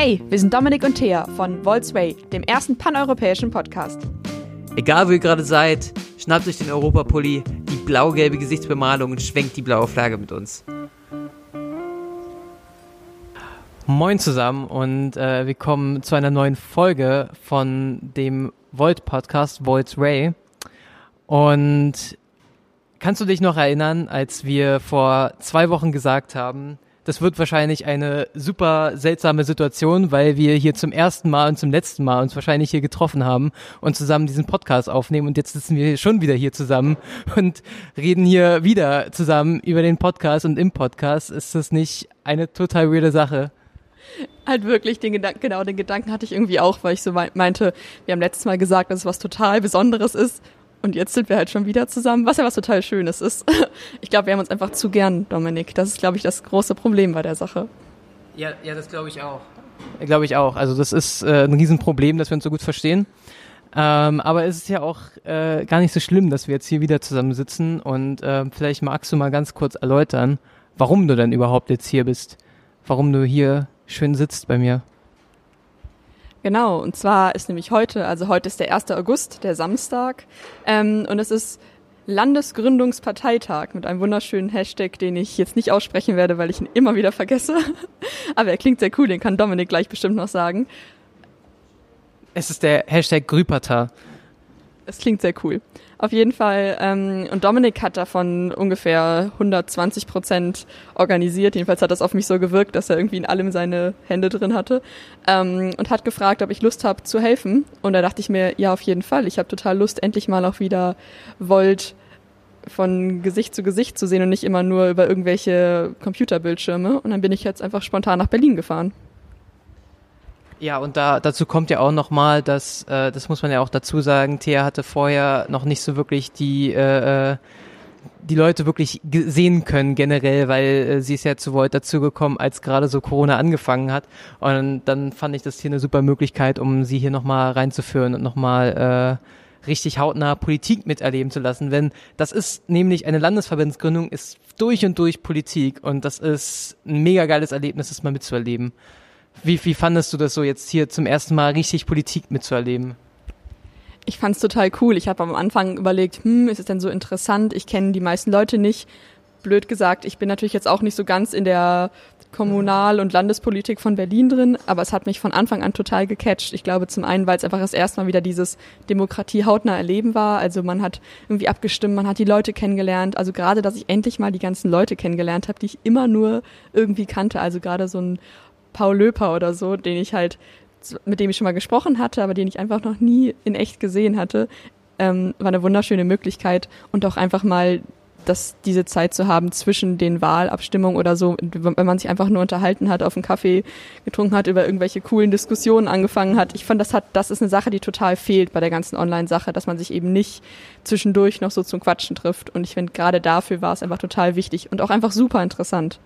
Hey, wir sind Dominik und Thea von Volksway, dem ersten paneuropäischen Podcast. Egal wo ihr gerade seid, schnappt euch den Europapulli, die blau-gelbe Gesichtsbemalung und schwenkt die blaue Flagge mit uns. Moin zusammen und äh, willkommen zu einer neuen Folge von dem Volt Podcast Volts Ray. Und kannst du dich noch erinnern, als wir vor zwei Wochen gesagt haben, das wird wahrscheinlich eine super seltsame Situation, weil wir hier zum ersten Mal und zum letzten Mal uns wahrscheinlich hier getroffen haben und zusammen diesen Podcast aufnehmen. Und jetzt sitzen wir schon wieder hier zusammen und reden hier wieder zusammen über den Podcast und im Podcast. Ist das nicht eine total weirde Sache? Halt wirklich, den Gedanken, genau, den Gedanken hatte ich irgendwie auch, weil ich so meinte, wir haben letztes Mal gesagt, dass es was total Besonderes ist und jetzt sind wir halt schon wieder zusammen, was ja was total Schönes ist. Ich glaube, wir haben uns einfach zu gern, Dominik. Das ist, glaube ich, das große Problem bei der Sache. Ja, ja, das glaube ich auch. Glaube ich auch. Also das ist äh, ein Riesenproblem, dass wir uns so gut verstehen. Ähm, aber es ist ja auch äh, gar nicht so schlimm, dass wir jetzt hier wieder zusammen sitzen. Und äh, vielleicht magst du mal ganz kurz erläutern, warum du denn überhaupt jetzt hier bist. Warum du hier schön sitzt bei mir. Genau, und zwar ist nämlich heute, also heute ist der 1. August, der Samstag, ähm, und es ist Landesgründungsparteitag mit einem wunderschönen Hashtag, den ich jetzt nicht aussprechen werde, weil ich ihn immer wieder vergesse. Aber er klingt sehr cool, den kann Dominik gleich bestimmt noch sagen. Es ist der Hashtag Grüpata. Es klingt sehr cool. Auf jeden Fall. Ähm, und Dominik hat davon ungefähr 120 Prozent organisiert. Jedenfalls hat das auf mich so gewirkt, dass er irgendwie in allem seine Hände drin hatte. Ähm, und hat gefragt, ob ich Lust habe zu helfen. Und da dachte ich mir, ja, auf jeden Fall. Ich habe total Lust, endlich mal auch wieder Volt von Gesicht zu Gesicht zu sehen und nicht immer nur über irgendwelche Computerbildschirme. Und dann bin ich jetzt einfach spontan nach Berlin gefahren. Ja, und da, dazu kommt ja auch nochmal, dass, äh, das muss man ja auch dazu sagen, Thea hatte vorher noch nicht so wirklich die, äh, äh die Leute wirklich sehen können generell, weil äh, sie ist ja zu Volt dazugekommen, als gerade so Corona angefangen hat. Und dann fand ich das hier eine super Möglichkeit, um sie hier nochmal reinzuführen und nochmal äh, richtig hautnah Politik miterleben zu lassen. Wenn das ist nämlich eine Landesverbandsgründung, ist durch und durch Politik und das ist ein mega geiles Erlebnis, das mal mitzuerleben. Wie, wie fandest du das so jetzt hier zum ersten Mal richtig Politik mitzuerleben? Ich fand es total cool. Ich habe am Anfang überlegt, hm, ist es denn so interessant? Ich kenne die meisten Leute nicht. Blöd gesagt, ich bin natürlich jetzt auch nicht so ganz in der Kommunal- und Landespolitik von Berlin drin, aber es hat mich von Anfang an total gecatcht. Ich glaube zum einen, weil es einfach das erste Mal wieder dieses Demokratie hautnah erleben war. Also man hat irgendwie abgestimmt, man hat die Leute kennengelernt. Also gerade, dass ich endlich mal die ganzen Leute kennengelernt habe, die ich immer nur irgendwie kannte. Also gerade so ein Paul Löper oder so, den ich halt, mit dem ich schon mal gesprochen hatte, aber den ich einfach noch nie in echt gesehen hatte, ähm, war eine wunderschöne Möglichkeit und auch einfach mal dass diese Zeit zu haben zwischen den Wahlabstimmungen oder so, wenn man sich einfach nur unterhalten hat, auf einen Kaffee getrunken hat, über irgendwelche coolen Diskussionen angefangen hat. Ich fand, das hat, das ist eine Sache, die total fehlt bei der ganzen Online-Sache, dass man sich eben nicht zwischendurch noch so zum Quatschen trifft. Und ich finde, gerade dafür war es einfach total wichtig und auch einfach super interessant.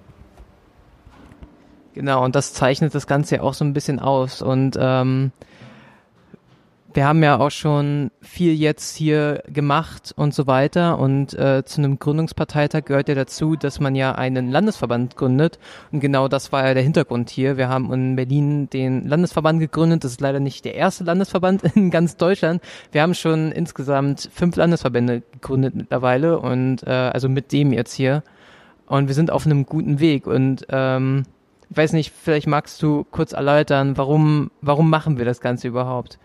Genau, und das zeichnet das Ganze ja auch so ein bisschen aus. Und ähm, wir haben ja auch schon viel jetzt hier gemacht und so weiter. Und äh, zu einem Gründungsparteitag gehört ja dazu, dass man ja einen Landesverband gründet. Und genau das war ja der Hintergrund hier. Wir haben in Berlin den Landesverband gegründet. Das ist leider nicht der erste Landesverband in ganz Deutschland. Wir haben schon insgesamt fünf Landesverbände gegründet mittlerweile und äh, also mit dem jetzt hier. Und wir sind auf einem guten Weg. Und ähm, weiß nicht, vielleicht magst du kurz erläutern, warum, warum machen wir das Ganze überhaupt?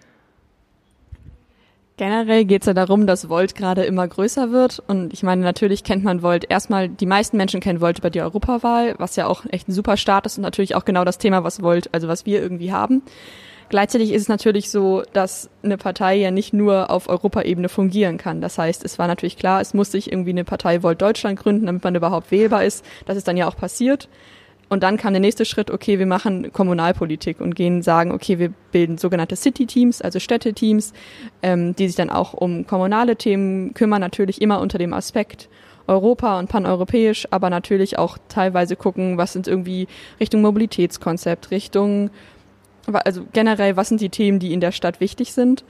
Generell geht es ja darum, dass Volt gerade immer größer wird. Und ich meine, natürlich kennt man Volt erstmal, die meisten Menschen kennen Volt über die Europawahl, was ja auch echt ein super Start ist und natürlich auch genau das Thema, was Volt, also was wir irgendwie haben. Gleichzeitig ist es natürlich so, dass eine Partei ja nicht nur auf Europaebene fungieren kann. Das heißt, es war natürlich klar, es muss sich irgendwie eine Partei Volt Deutschland gründen, damit man überhaupt wählbar ist. Das ist dann ja auch passiert. Und dann kam der nächste Schritt, okay, wir machen Kommunalpolitik und gehen sagen, okay, wir bilden sogenannte City-Teams, also Städteteams, ähm, die sich dann auch um kommunale Themen kümmern, natürlich immer unter dem Aspekt Europa und paneuropäisch, aber natürlich auch teilweise gucken, was sind irgendwie Richtung Mobilitätskonzept, Richtung, also generell, was sind die Themen, die in der Stadt wichtig sind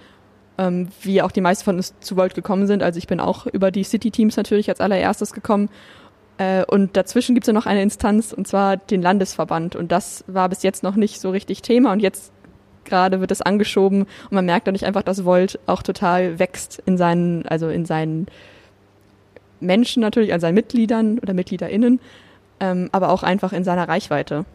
ähm, wie auch die meisten von uns zu Volt gekommen sind. Also ich bin auch über die City-Teams natürlich als allererstes gekommen Äh, und dazwischen gibt es ja noch eine Instanz, und zwar den Landesverband. Und das war bis jetzt noch nicht so richtig Thema. Und jetzt gerade wird es angeschoben und man merkt dadurch einfach, dass Volt auch total wächst in seinen, also in seinen Menschen natürlich, an seinen Mitgliedern oder MitgliederInnen, ähm, aber auch einfach in seiner Reichweite.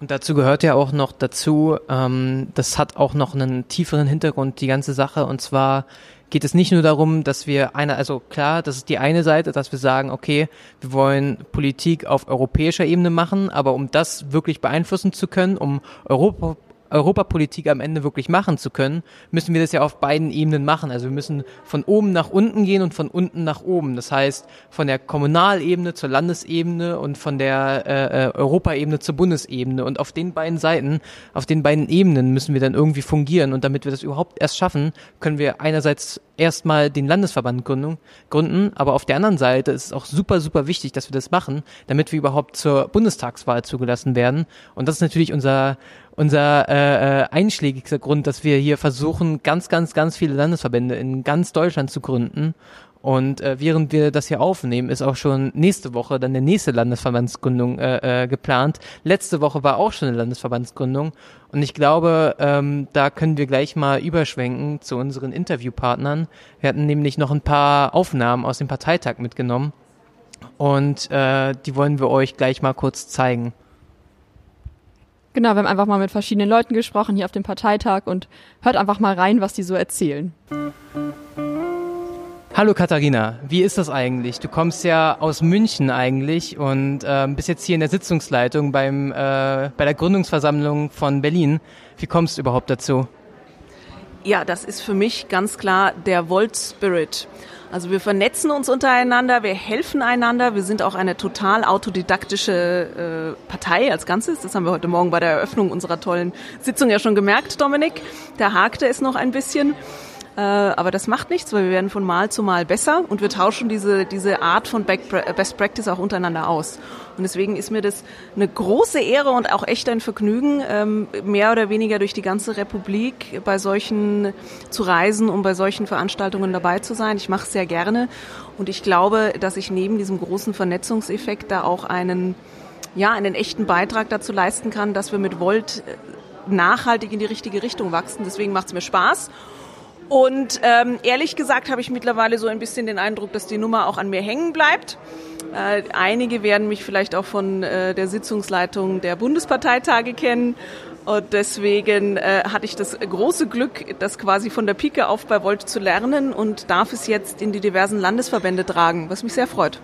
Und dazu gehört ja auch noch dazu, ähm, das hat auch noch einen tieferen Hintergrund, die ganze Sache. Und zwar geht es nicht nur darum, dass wir eine, also klar, das ist die eine Seite, dass wir sagen, okay, wir wollen Politik auf europäischer Ebene machen, aber um das wirklich beeinflussen zu können, um Europa Europapolitik am Ende wirklich machen zu können, müssen wir das ja auf beiden Ebenen machen. Also wir müssen von oben nach unten gehen und von unten nach oben. Das heißt, von der Kommunalebene zur Landesebene und von der äh, äh, Europaebene zur Bundesebene. Und auf den beiden Seiten, auf den beiden Ebenen müssen wir dann irgendwie fungieren. Und damit wir das überhaupt erst schaffen, können wir einerseits erstmal den Landesverband gründen, gründen, aber auf der anderen Seite ist es auch super, super wichtig, dass wir das machen, damit wir überhaupt zur Bundestagswahl zugelassen werden. Und das ist natürlich unser unser äh, äh, einschlägigster Grund, dass wir hier versuchen, ganz, ganz, ganz viele Landesverbände in ganz Deutschland zu gründen. Und äh, während wir das hier aufnehmen, ist auch schon nächste Woche dann der nächste Landesverbandsgründung äh, äh, geplant. Letzte Woche war auch schon eine Landesverbandsgründung. Und ich glaube, ähm, da können wir gleich mal überschwenken zu unseren Interviewpartnern. Wir hatten nämlich noch ein paar Aufnahmen aus dem Parteitag mitgenommen. Und äh, die wollen wir euch gleich mal kurz zeigen. Genau, wir haben einfach mal mit verschiedenen Leuten gesprochen hier auf dem Parteitag und hört einfach mal rein, was die so erzählen. Hallo Katharina, wie ist das eigentlich? Du kommst ja aus München eigentlich und äh, bist jetzt hier in der Sitzungsleitung beim, äh, bei der Gründungsversammlung von Berlin. Wie kommst du überhaupt dazu? Ja, das ist für mich ganz klar der Volt Spirit. Also wir vernetzen uns untereinander, wir helfen einander, wir sind auch eine total autodidaktische äh, Partei als Ganzes. Das haben wir heute Morgen bei der Eröffnung unserer tollen Sitzung ja schon gemerkt, Dominik. Da hakte es noch ein bisschen. Äh, aber das macht nichts, weil wir werden von Mal zu Mal besser und wir tauschen diese, diese Art von Best Practice auch untereinander aus. Und deswegen ist mir das eine große Ehre und auch echt ein Vergnügen, ähm, mehr oder weniger durch die ganze Republik bei solchen zu reisen, um bei solchen Veranstaltungen dabei zu sein. Ich mache es sehr gerne und ich glaube, dass ich neben diesem großen Vernetzungseffekt da auch einen, ja, einen echten Beitrag dazu leisten kann, dass wir mit Volt äh, nachhaltig in die richtige Richtung wachsen. Deswegen macht es mir Spaß. Und ähm, ehrlich gesagt habe ich mittlerweile so ein bisschen den Eindruck, dass die Nummer auch an mir hängen bleibt. Äh, einige werden mich vielleicht auch von äh, der Sitzungsleitung der Bundesparteitage kennen. Und deswegen äh, hatte ich das große Glück, das quasi von der Pike auf bei Volt zu lernen und darf es jetzt in die diversen Landesverbände tragen, was mich sehr freut.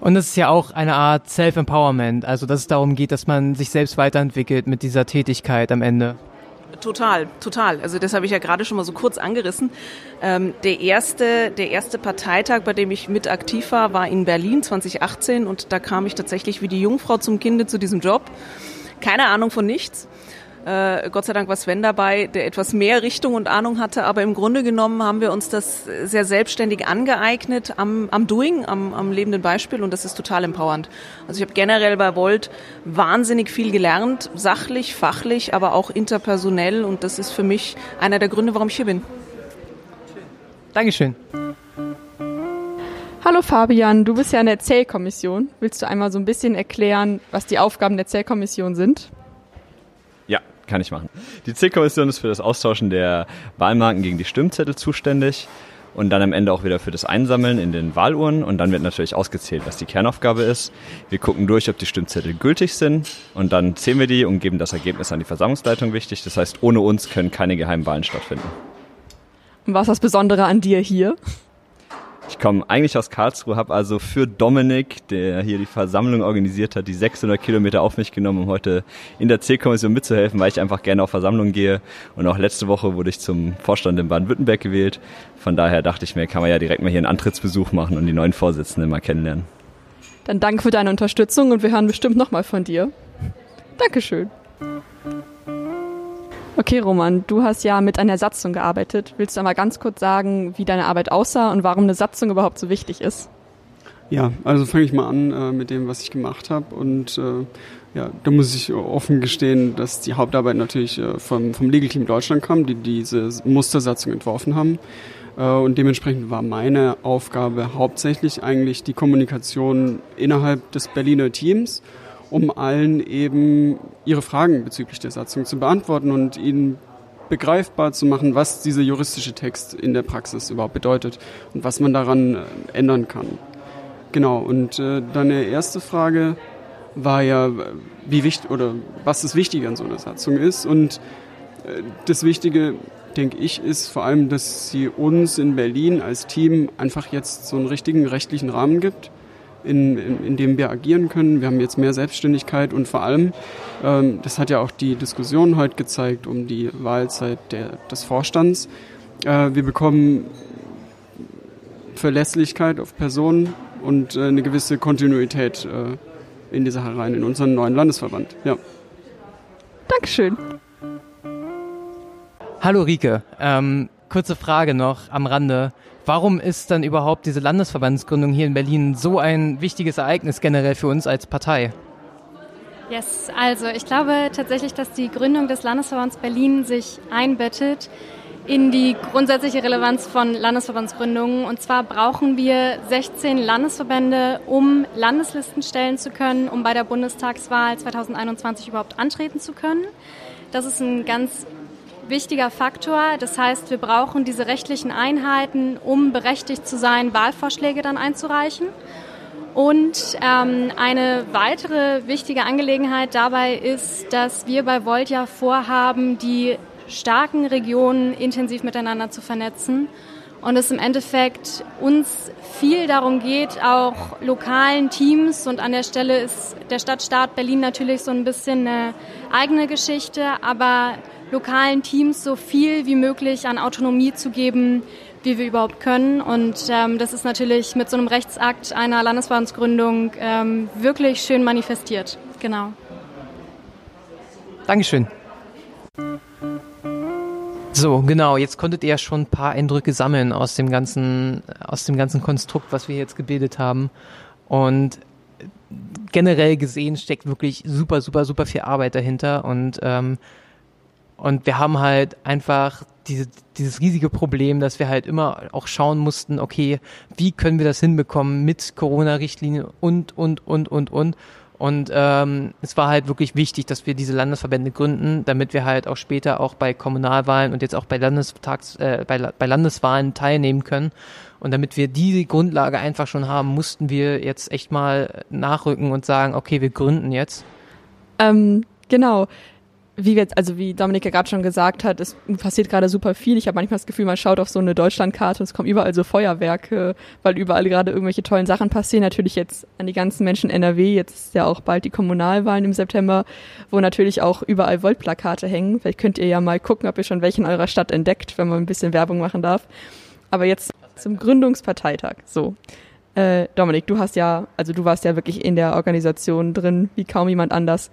Und es ist ja auch eine Art Self-Empowerment, also dass es darum geht, dass man sich selbst weiterentwickelt mit dieser Tätigkeit am Ende. Total, total. Also das habe ich ja gerade schon mal so kurz angerissen. Ähm, der erste, der erste Parteitag, bei dem ich mit aktiv war, war in Berlin 2018 und da kam ich tatsächlich wie die Jungfrau zum Kinde zu diesem Job. Keine Ahnung von nichts. Äh, Gott sei Dank war Sven dabei, der etwas mehr Richtung und Ahnung hatte, aber im Grunde genommen haben wir uns das sehr selbstständig angeeignet am, am Doing, am, am lebenden Beispiel und das ist total empowernd. Also ich habe generell bei Volt wahnsinnig viel gelernt, sachlich, fachlich, aber auch interpersonell und das ist für mich einer der Gründe, warum ich hier bin. Dankeschön. Hallo Fabian, du bist ja in der Zählkommission. Willst du einmal so ein bisschen erklären, was die Aufgaben der Zählkommission sind? Kann ich machen. Die Zählkommission ist für das Austauschen der Wahlmarken gegen die Stimmzettel zuständig und dann am Ende auch wieder für das Einsammeln in den Wahluhren und dann wird natürlich ausgezählt, was die Kernaufgabe ist. Wir gucken durch, ob die Stimmzettel gültig sind und dann zählen wir die und geben das Ergebnis an die Versammlungsleitung wichtig. Das heißt, ohne uns können keine geheimen Wahlen stattfinden. Und was ist das Besondere an dir hier? Ich komme eigentlich aus Karlsruhe, habe also für Dominik, der hier die Versammlung organisiert hat, die 600 Kilometer auf mich genommen, um heute in der C-Kommission mitzuhelfen, weil ich einfach gerne auf Versammlungen gehe. Und auch letzte Woche wurde ich zum Vorstand in Baden-Württemberg gewählt. Von daher dachte ich mir, kann man ja direkt mal hier einen Antrittsbesuch machen und die neuen Vorsitzenden mal kennenlernen. Dann danke für deine Unterstützung und wir hören bestimmt nochmal von dir. Dankeschön. Okay, Roman, du hast ja mit einer Satzung gearbeitet. Willst du einmal ganz kurz sagen, wie deine Arbeit aussah und warum eine Satzung überhaupt so wichtig ist? Ja, also fange ich mal an äh, mit dem, was ich gemacht habe. Und äh, ja, da muss ich offen gestehen, dass die Hauptarbeit natürlich äh, vom, vom Legal Team Deutschland kam, die diese Mustersatzung entworfen haben. Äh, und dementsprechend war meine Aufgabe hauptsächlich eigentlich die Kommunikation innerhalb des Berliner Teams, um allen eben ihre Fragen bezüglich der Satzung zu beantworten und ihnen begreifbar zu machen, was dieser juristische Text in der Praxis überhaupt bedeutet und was man daran äh, ändern kann. Genau, und äh, deine erste Frage war ja, wie wichtig oder was das Wichtige an so einer Satzung ist. Und äh, das Wichtige, denke ich, ist vor allem, dass sie uns in Berlin als Team einfach jetzt so einen richtigen rechtlichen Rahmen gibt, in, in, in dem wir agieren können. Wir haben jetzt mehr Selbstständigkeit und vor allem, ähm, das hat ja auch die Diskussion heute gezeigt um die Wahlzeit der, des Vorstands, äh, wir bekommen Verlässlichkeit auf Personen und äh, eine gewisse Kontinuität äh, in die Sache rein, in unseren neuen Landesverband. Ja. Dankeschön. Hallo Rike, ähm, kurze Frage noch am Rande. Warum ist dann überhaupt diese Landesverbandsgründung hier in Berlin so ein wichtiges Ereignis generell für uns als Partei? Yes, also ich glaube tatsächlich, dass die Gründung des Landesverbands Berlin sich einbettet in die grundsätzliche Relevanz von Landesverbandsgründungen. Und zwar brauchen wir 16 Landesverbände, um Landeslisten stellen zu können, um bei der Bundestagswahl 2021 überhaupt antreten zu können. Das ist ein ganz wichtiger Faktor. Das heißt, wir brauchen diese rechtlichen Einheiten, um berechtigt zu sein, Wahlvorschläge dann einzureichen. Und ähm, eine weitere wichtige Angelegenheit dabei ist, dass wir bei Volt ja vorhaben, die starken Regionen intensiv miteinander zu vernetzen und es im Endeffekt uns viel darum geht, auch lokalen Teams und an der Stelle ist der Stadtstaat Berlin natürlich so ein bisschen eine eigene Geschichte, aber lokalen Teams so viel wie möglich an Autonomie zu geben, wie wir überhaupt können. Und ähm, das ist natürlich mit so einem Rechtsakt einer Landesverbandsgründung ähm, wirklich schön manifestiert. Genau. Dankeschön. So, genau, jetzt konntet ihr ja schon ein paar Eindrücke sammeln aus dem ganzen, aus dem ganzen Konstrukt, was wir jetzt gebildet haben. Und generell gesehen steckt wirklich super, super, super viel Arbeit dahinter und ähm, und wir haben halt einfach diese, dieses riesige Problem, dass wir halt immer auch schauen mussten, okay, wie können wir das hinbekommen mit Corona-Richtlinien und, und, und, und, und. Und ähm, es war halt wirklich wichtig, dass wir diese Landesverbände gründen, damit wir halt auch später auch bei Kommunalwahlen und jetzt auch bei Landestags, äh, bei, bei Landeswahlen teilnehmen können. Und damit wir diese Grundlage einfach schon haben, mussten wir jetzt echt mal nachrücken und sagen, okay, wir gründen jetzt. Ähm, genau wie wir also wie Dominik gerade schon gesagt hat, es passiert gerade super viel. Ich habe manchmal das Gefühl, man schaut auf so eine Deutschlandkarte und es kommen überall so Feuerwerke, weil überall gerade irgendwelche tollen Sachen passieren. Natürlich jetzt an die ganzen Menschen NRW, jetzt ist ja auch bald die Kommunalwahlen im September, wo natürlich auch überall Voltplakate hängen. Vielleicht könnt ihr ja mal gucken, ob ihr schon welche in eurer Stadt entdeckt, wenn man ein bisschen Werbung machen darf. Aber jetzt zum Gründungsparteitag. So. Äh, Dominik, du hast ja, also du warst ja wirklich in der Organisation drin, wie kaum jemand anders.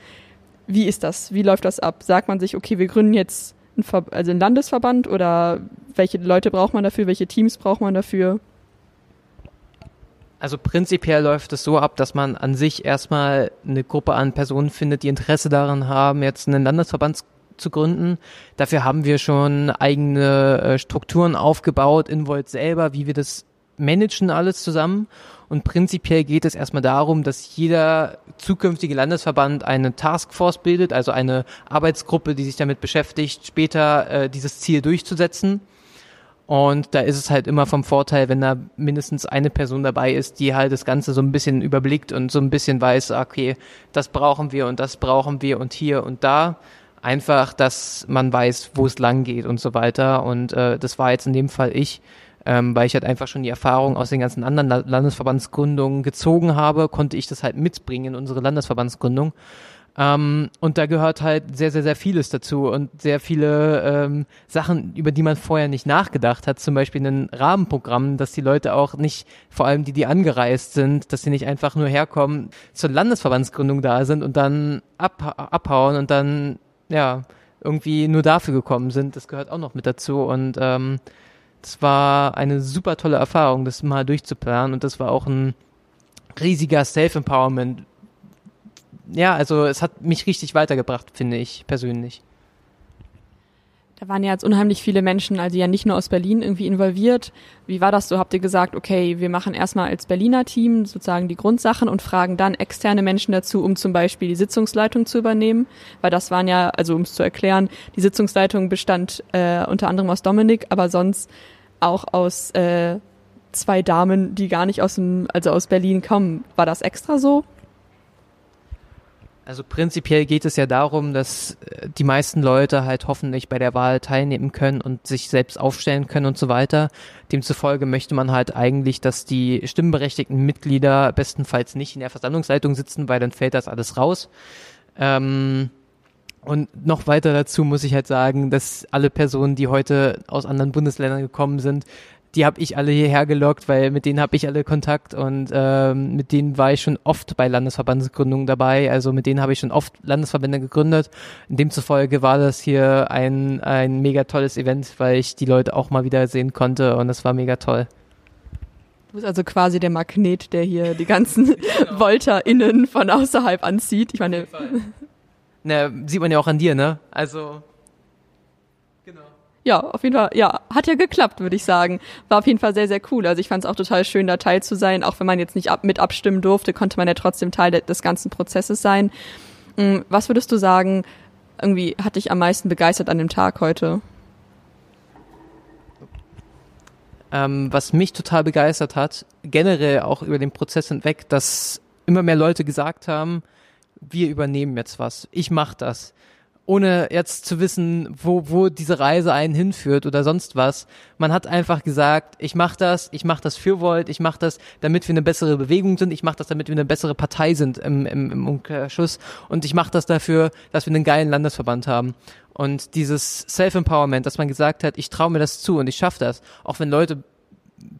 Wie ist das? Wie läuft das ab? Sagt man sich, okay, wir gründen jetzt einen, Ver also einen Landesverband oder welche Leute braucht man dafür? Welche Teams braucht man dafür? Also prinzipiell läuft es so ab, dass man an sich erstmal eine Gruppe an Personen findet, die Interesse daran haben, jetzt einen Landesverband zu gründen. Dafür haben wir schon eigene äh, Strukturen aufgebaut in Volt selber, wie wir das managen alles zusammen. Und prinzipiell geht es erstmal darum, dass jeder zukünftige Landesverband eine Taskforce bildet, also eine Arbeitsgruppe, die sich damit beschäftigt, später äh, dieses Ziel durchzusetzen. Und da ist es halt immer vom Vorteil, wenn da mindestens eine Person dabei ist, die halt das Ganze so ein bisschen überblickt und so ein bisschen weiß, okay, das brauchen wir und das brauchen wir und hier und da. Einfach, dass man weiß, wo es lang geht und so weiter. Und äh, das war jetzt in dem Fall ich ähm, weil ich halt einfach schon die Erfahrung aus den ganzen anderen Landesverbandsgründungen gezogen habe, konnte ich das halt mitbringen in unsere Landesverbandsgründung. Ähm, und da gehört halt sehr, sehr, sehr vieles dazu und sehr viele ähm, Sachen, über die man vorher nicht nachgedacht hat. Zum Beispiel ein Rahmenprogramm, dass die Leute auch nicht, vor allem die, die angereist sind, dass sie nicht einfach nur herkommen, zur Landesverbandsgründung da sind und dann ab, abhauen und dann, ja, irgendwie nur dafür gekommen sind. Das gehört auch noch mit dazu und ähm, das war eine super tolle Erfahrung, das mal durchzuplanen und das war auch ein riesiger Self-Empowerment. Ja, also es hat mich richtig weitergebracht, finde ich persönlich. Da waren ja jetzt unheimlich viele Menschen, also ja nicht nur aus Berlin irgendwie involviert. Wie war das so? Habt ihr gesagt, okay, wir machen erstmal als Berliner Team sozusagen die Grundsachen und fragen dann externe Menschen dazu, um zum Beispiel die Sitzungsleitung zu übernehmen? Weil das waren ja, also um es zu erklären, die Sitzungsleitung bestand äh, unter anderem aus Dominik, aber sonst auch aus äh, zwei Damen, die gar nicht aus dem, also aus Berlin kommen. War das extra so? Also prinzipiell geht es ja darum, dass äh, die meisten Leute halt hoffentlich bei der Wahl teilnehmen können und sich selbst aufstellen können und so weiter. Demzufolge möchte man halt eigentlich, dass die stimmberechtigten Mitglieder bestenfalls nicht in der Versammlungsleitung sitzen, weil dann fällt das alles raus. Ähm, und noch weiter dazu muss ich halt sagen, dass alle Personen, die heute aus anderen Bundesländern gekommen sind, die habe ich alle hierher gelockt, weil mit denen habe ich alle Kontakt und ähm, mit denen war ich schon oft bei Landesverbandsgründungen dabei. Also mit denen habe ich schon oft Landesverbände gegründet. Demzufolge war das hier ein, ein mega tolles Event, weil ich die Leute auch mal wieder sehen konnte und das war mega toll. Du bist also quasi der Magnet, der hier die ganzen genau. VolterInnen von außerhalb anzieht. Ich meine. Na, sieht man ja auch an dir, ne? Also ja, auf jeden Fall, ja, hat ja geklappt, würde ich sagen. War auf jeden Fall sehr, sehr cool. Also ich fand es auch total schön, da teil zu sein. Auch wenn man jetzt nicht ab, mit abstimmen durfte, konnte man ja trotzdem Teil de des ganzen Prozesses sein. Mm, was würdest du sagen, irgendwie hat dich am meisten begeistert an dem Tag heute? Ähm, was mich total begeistert hat, generell auch über den Prozess hinweg, dass immer mehr Leute gesagt haben, wir übernehmen jetzt was, ich mach das ohne jetzt zu wissen, wo, wo diese Reise einen hinführt oder sonst was. Man hat einfach gesagt, ich mache das, ich mache das für Volt, ich mache das, damit wir eine bessere Bewegung sind, ich mache das, damit wir eine bessere Partei sind im, im, im Umkehrschluss und ich mache das dafür, dass wir einen geilen Landesverband haben. Und dieses Self-Empowerment, dass man gesagt hat, ich traue mir das zu und ich schaffe das, auch wenn Leute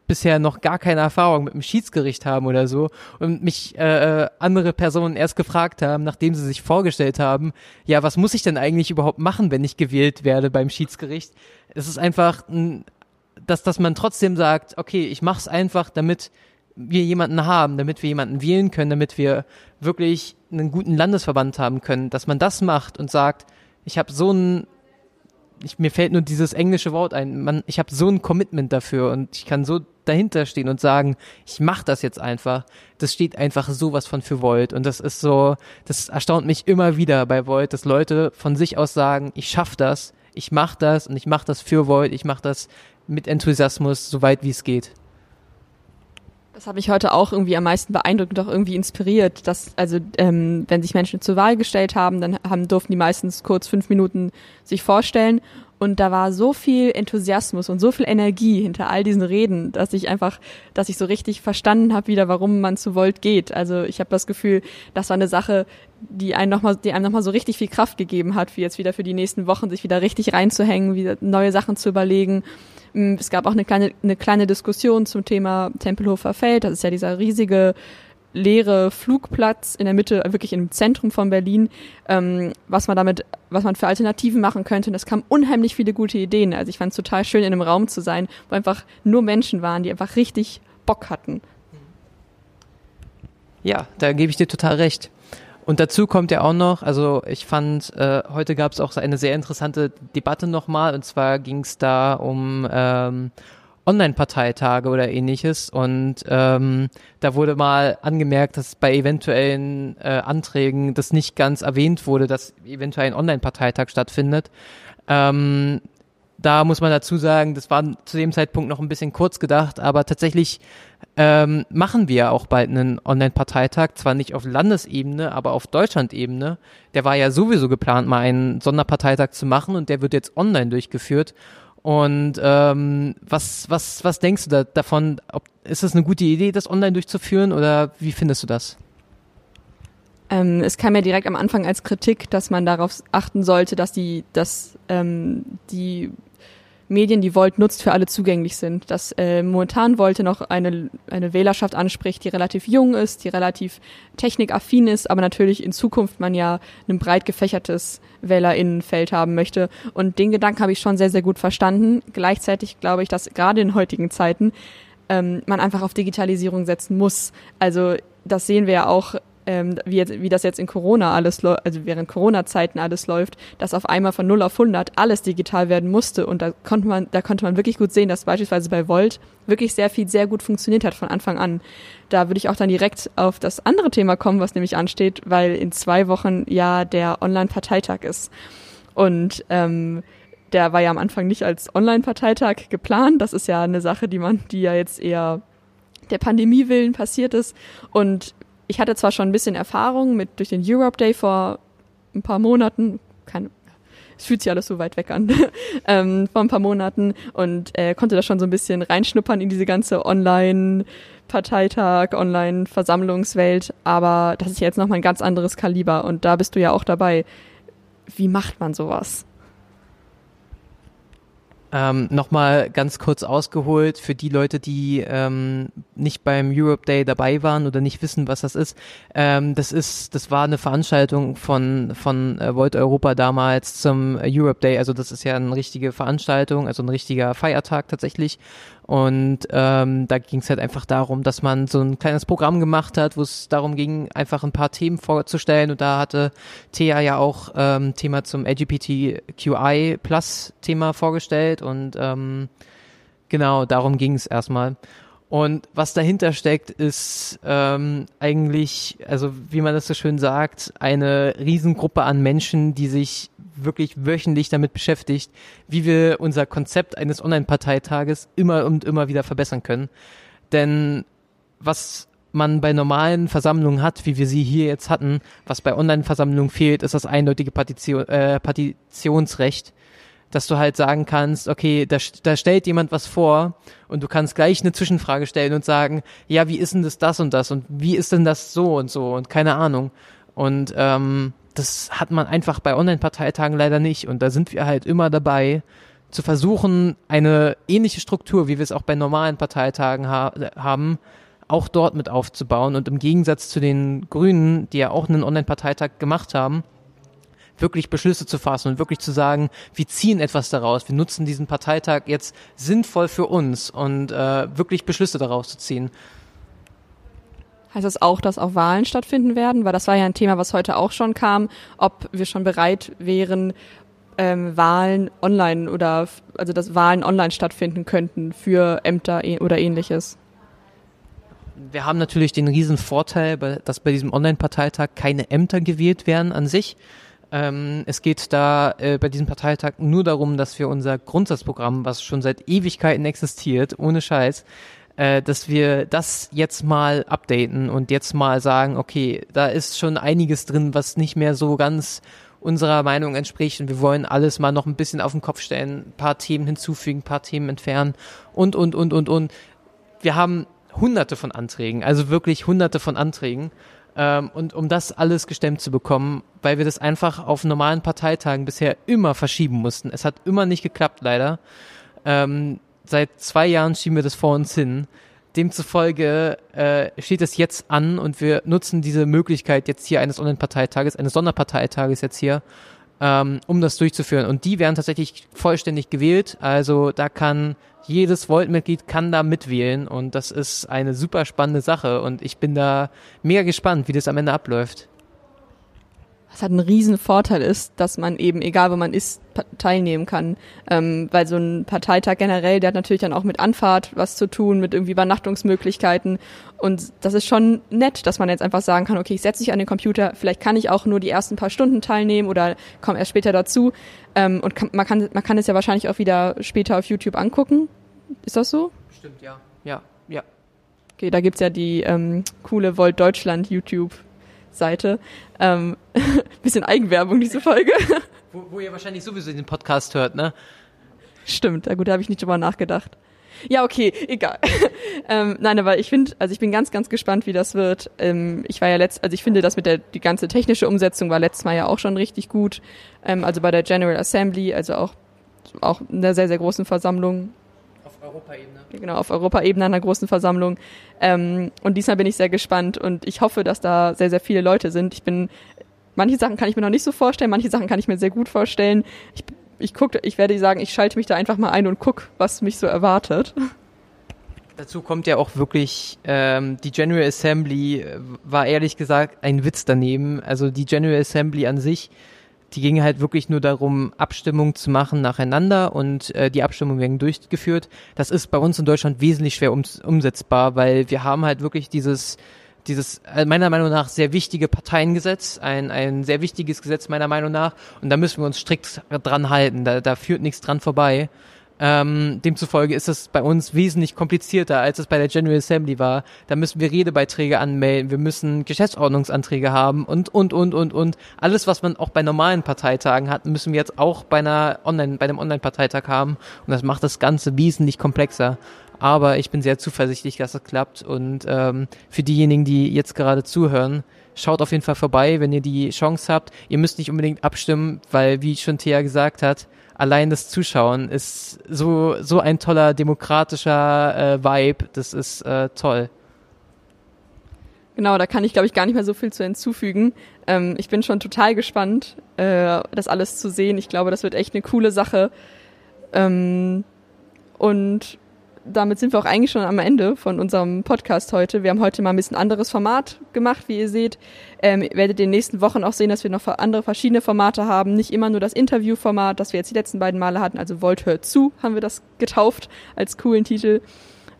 bisher noch gar keine Erfahrung mit dem Schiedsgericht haben oder so und mich äh, äh, andere Personen erst gefragt haben, nachdem sie sich vorgestellt haben, ja, was muss ich denn eigentlich überhaupt machen, wenn ich gewählt werde beim Schiedsgericht? Es ist einfach, dass, dass man trotzdem sagt, okay, ich mach's einfach, damit wir jemanden haben, damit wir jemanden wählen können, damit wir wirklich einen guten Landesverband haben können, dass man das macht und sagt, ich habe so ein ich, mir fällt nur dieses englische Wort ein. Man, ich habe so ein Commitment dafür und ich kann so dahinter stehen und sagen, ich mache das jetzt einfach. Das steht einfach sowas von für Volt und das ist so, das erstaunt mich immer wieder bei Volt, dass Leute von sich aus sagen, ich schaff das, ich mache das und ich mache das für Volt, ich mache das mit Enthusiasmus, so weit wie es geht. Das hat mich heute auch irgendwie am meisten beeindruckt und auch irgendwie inspiriert, dass also ähm, wenn sich Menschen zur Wahl gestellt haben, dann haben durften die meistens kurz fünf Minuten sich vorstellen und da war so viel Enthusiasmus und so viel Energie hinter all diesen Reden, dass ich einfach, dass ich so richtig verstanden habe wieder, warum man zu Volt geht. Also ich habe das Gefühl, das war eine Sache, die einem nochmal, die einem nochmal so richtig viel Kraft gegeben hat, wie jetzt wieder für die nächsten Wochen sich wieder richtig reinzuhängen, wieder neue Sachen zu überlegen es gab auch eine kleine, eine kleine Diskussion zum Thema Tempelhofer Feld. Das ist ja dieser riesige leere Flugplatz in der Mitte, wirklich im Zentrum von Berlin, ähm, was man damit, was man für Alternativen machen könnte. Und es kamen unheimlich viele gute Ideen. Also ich fand es total schön, in einem Raum zu sein, wo einfach nur Menschen waren, die einfach richtig Bock hatten. Ja, da gebe ich dir total recht. Und dazu kommt ja auch noch, also ich fand, äh, heute gab es auch eine sehr interessante Debatte nochmal, und zwar ging es da um ähm, Online-Parteitage oder ähnliches. Und ähm, da wurde mal angemerkt, dass bei eventuellen äh, Anträgen das nicht ganz erwähnt wurde, dass eventuell ein Online-Parteitag stattfindet. Ähm, da muss man dazu sagen, das war zu dem Zeitpunkt noch ein bisschen kurz gedacht, aber tatsächlich ähm, machen wir auch bald einen Online-Parteitag, zwar nicht auf Landesebene, aber auf Deutschland-Ebene. Der war ja sowieso geplant, mal einen Sonderparteitag zu machen und der wird jetzt online durchgeführt. Und ähm, was, was, was denkst du da, davon? Ob, ist es eine gute Idee, das online durchzuführen oder wie findest du das? Ähm, es kam ja direkt am Anfang als Kritik, dass man darauf achten sollte, dass die, dass ähm, die Medien, die Volt nutzt, für alle zugänglich sind. Dass äh, momentan Volt noch eine, eine Wählerschaft anspricht, die relativ jung ist, die relativ technikaffin ist, aber natürlich in Zukunft man ja ein breit gefächertes Wählerinnenfeld haben möchte. Und den Gedanken habe ich schon sehr, sehr gut verstanden. Gleichzeitig glaube ich, dass gerade in heutigen Zeiten ähm, man einfach auf Digitalisierung setzen muss. Also das sehen wir ja auch ähm, wie, jetzt, wie das jetzt in Corona alles also während Corona-Zeiten alles läuft, dass auf einmal von 0 auf 100 alles digital werden musste und da konnte man, da konnte man wirklich gut sehen, dass beispielsweise bei Volt wirklich sehr viel sehr gut funktioniert hat von Anfang an. Da würde ich auch dann direkt auf das andere Thema kommen, was nämlich ansteht, weil in zwei Wochen ja der Online-Parteitag ist. Und ähm, der war ja am Anfang nicht als Online-Parteitag geplant. Das ist ja eine Sache, die man, die ja jetzt eher der Pandemie willen passiert ist. Und ich hatte zwar schon ein bisschen Erfahrung mit durch den Europe Day vor ein paar Monaten, keine, es fühlt sich alles so weit weg an, ähm, vor ein paar Monaten und äh, konnte da schon so ein bisschen reinschnuppern in diese ganze Online- Parteitag, Online-Versammlungswelt, aber das ist jetzt nochmal ein ganz anderes Kaliber und da bist du ja auch dabei. Wie macht man sowas? Ähm, Nochmal ganz kurz ausgeholt für die Leute, die ähm, nicht beim Europe Day dabei waren oder nicht wissen, was das ist. Ähm, das ist, das war eine Veranstaltung von von äh, Volt Europa damals zum Europe Day. Also das ist ja eine richtige Veranstaltung, also ein richtiger Feiertag tatsächlich. Und ähm, da ging es halt einfach darum, dass man so ein kleines Programm gemacht hat, wo es darum ging, einfach ein paar Themen vorzustellen. Und da hatte Thea ja auch ähm, Thema zum LGBTQI Plus Thema vorgestellt. Und ähm, genau, darum ging es erstmal. Und was dahinter steckt, ist ähm, eigentlich, also wie man das so schön sagt, eine Riesengruppe an Menschen, die sich wirklich wöchentlich damit beschäftigt, wie wir unser Konzept eines Online-Parteitages immer und immer wieder verbessern können. Denn was man bei normalen Versammlungen hat, wie wir sie hier jetzt hatten, was bei Online-Versammlungen fehlt, ist das eindeutige Partition, äh, Partitionsrecht dass du halt sagen kannst, okay, da, da stellt jemand was vor und du kannst gleich eine Zwischenfrage stellen und sagen, ja, wie ist denn das das und das und wie ist denn das so und so und keine Ahnung. Und ähm, das hat man einfach bei Online-Parteitagen leider nicht. Und da sind wir halt immer dabei, zu versuchen, eine ähnliche Struktur, wie wir es auch bei normalen Parteitagen ha haben, auch dort mit aufzubauen. Und im Gegensatz zu den Grünen, die ja auch einen Online-Parteitag gemacht haben, wirklich Beschlüsse zu fassen und wirklich zu sagen, wir ziehen etwas daraus, wir nutzen diesen Parteitag jetzt sinnvoll für uns und äh, wirklich Beschlüsse daraus zu ziehen. Heißt das auch, dass auch Wahlen stattfinden werden? Weil das war ja ein Thema, was heute auch schon kam, ob wir schon bereit wären, ähm, Wahlen online oder also dass Wahlen online stattfinden könnten für Ämter e-, oder ähnliches. Wir haben natürlich den riesen Vorteil, dass bei diesem Online-Parteitag keine Ämter gewählt werden an sich. Ähm, es geht da äh, bei diesem Parteitag nur darum, dass wir unser Grundsatzprogramm, was schon seit Ewigkeiten existiert, ohne Scheiß, äh, dass wir das jetzt mal updaten und jetzt mal sagen, okay, da ist schon einiges drin, was nicht mehr so ganz unserer Meinung entspricht und wir wollen alles mal noch ein bisschen auf den Kopf stellen, ein paar Themen hinzufügen, ein paar Themen entfernen und, und, und, und, und. Wir haben hunderte von Anträgen, also wirklich hunderte von Anträgen ähm, und um das alles gestemmt zu bekommen, weil wir das einfach auf normalen Parteitagen bisher immer verschieben mussten. Es hat immer nicht geklappt, leider. Ähm, seit zwei Jahren schieben wir das vor uns hin. Demzufolge äh, steht es jetzt an und wir nutzen diese Möglichkeit jetzt hier eines Online-Parteitages, eines Sonderparteitages jetzt hier, ähm, um das durchzuführen. Und die werden tatsächlich vollständig gewählt. Also da kann jedes Volt-Mitglied kann da mitwählen und das ist eine super spannende Sache und ich bin da mega gespannt, wie das am Ende abläuft. Was halt ein riesen Vorteil ist, dass man eben, egal wo man ist, teilnehmen kann. Ähm, weil so ein Parteitag generell, der hat natürlich dann auch mit Anfahrt was zu tun, mit irgendwie Übernachtungsmöglichkeiten. Und das ist schon nett, dass man jetzt einfach sagen kann, okay, ich setze mich an den Computer, vielleicht kann ich auch nur die ersten paar Stunden teilnehmen oder komme erst später dazu. Ähm, und kann, man, kann, man kann es ja wahrscheinlich auch wieder später auf YouTube angucken. Ist das so? Stimmt, ja. Ja, ja. Okay, da gibt's ja die ähm, coole Volt Deutschland YouTube-Seite. Ähm, bisschen Eigenwerbung, diese Folge. Wo, wo ihr wahrscheinlich sowieso den Podcast hört, ne? Stimmt, ja gut, da habe ich nicht drüber nachgedacht. Ja, okay, egal. ähm, nein, aber ich finde, also ich bin ganz, ganz gespannt, wie das wird. Ähm, ich war ja letzt, also ich finde, das mit der die ganze technische Umsetzung war letztes Mal ja auch schon richtig gut. Ähm, also bei der General Assembly, also auch auch in einer sehr, sehr großen Versammlung Europaebene. Genau, auf Europaebene einer großen Versammlung. Ähm, und diesmal bin ich sehr gespannt und ich hoffe, dass da sehr, sehr viele Leute sind. Ich bin, manche Sachen kann ich mir noch nicht so vorstellen, manche Sachen kann ich mir sehr gut vorstellen. Ich, ich gucke, ich werde sagen, ich schalte mich da einfach mal ein und guck, was mich so erwartet. Dazu kommt ja auch wirklich, ähm, die General Assembly äh, war ehrlich gesagt ein Witz daneben. Also die General Assembly an sich, die ging halt wirklich nur darum, Abstimmungen zu machen nacheinander und äh, die Abstimmungen werden durchgeführt. Das ist bei uns in Deutschland wesentlich schwer um, umsetzbar, weil wir haben halt wirklich dieses dieses äh, meiner Meinung nach sehr wichtige Parteiengesetz, ein, ein sehr wichtiges Gesetz meiner Meinung nach und da müssen wir uns strikt dran halten, da, da führt nichts dran vorbei. Ähm, demzufolge ist es bei uns wesentlich komplizierter, als es bei der General Assembly war. Da müssen wir Redebeiträge anmelden, wir müssen Geschäftsordnungsanträge haben und, und, und, und, und. Alles, was man auch bei normalen Parteitagen hat, müssen wir jetzt auch bei einer Online, bei einem Online-Parteitag haben. Und das macht das Ganze wesentlich komplexer. Aber ich bin sehr zuversichtlich, dass es klappt. Und ähm, für diejenigen, die jetzt gerade zuhören, schaut auf jeden Fall vorbei, wenn ihr die Chance habt. Ihr müsst nicht unbedingt abstimmen, weil, wie schon Thea gesagt hat, allein das Zuschauen ist so, so ein toller demokratischer äh, Vibe. Das ist äh, toll. Genau, da kann ich, glaube ich, gar nicht mehr so viel zu hinzufügen. Ähm, ich bin schon total gespannt, äh, das alles zu sehen. Ich glaube, das wird echt eine coole Sache. Ähm, und damit sind wir auch eigentlich schon am Ende von unserem Podcast heute. Wir haben heute mal ein bisschen anderes Format gemacht, wie ihr seht. Ähm, ihr werdet in den nächsten Wochen auch sehen, dass wir noch andere verschiedene Formate haben. Nicht immer nur das Interviewformat, das wir jetzt die letzten beiden Male hatten. Also Volt hört zu, haben wir das getauft als coolen Titel.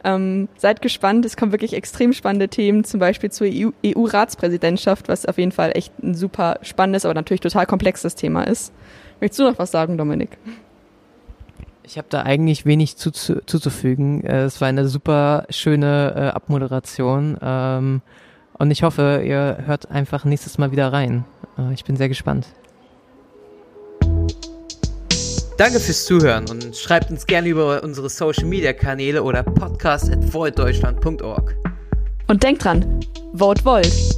Ähm, seid gespannt, es kommen wirklich extrem spannende Themen, zum Beispiel zur EU-Ratspräsidentschaft, was auf jeden Fall echt ein super spannendes, aber natürlich total komplexes Thema ist. Möchtest du noch was sagen, Dominik? Ich habe da eigentlich wenig zu, zu, zuzufügen. Äh, es war eine super schöne äh, Abmoderation ähm, und ich hoffe, ihr hört einfach nächstes Mal wieder rein. Äh, ich bin sehr gespannt. Danke fürs Zuhören und schreibt uns gerne über unsere Social Media Kanäle oder podcast at Und denkt dran, Vote Volt.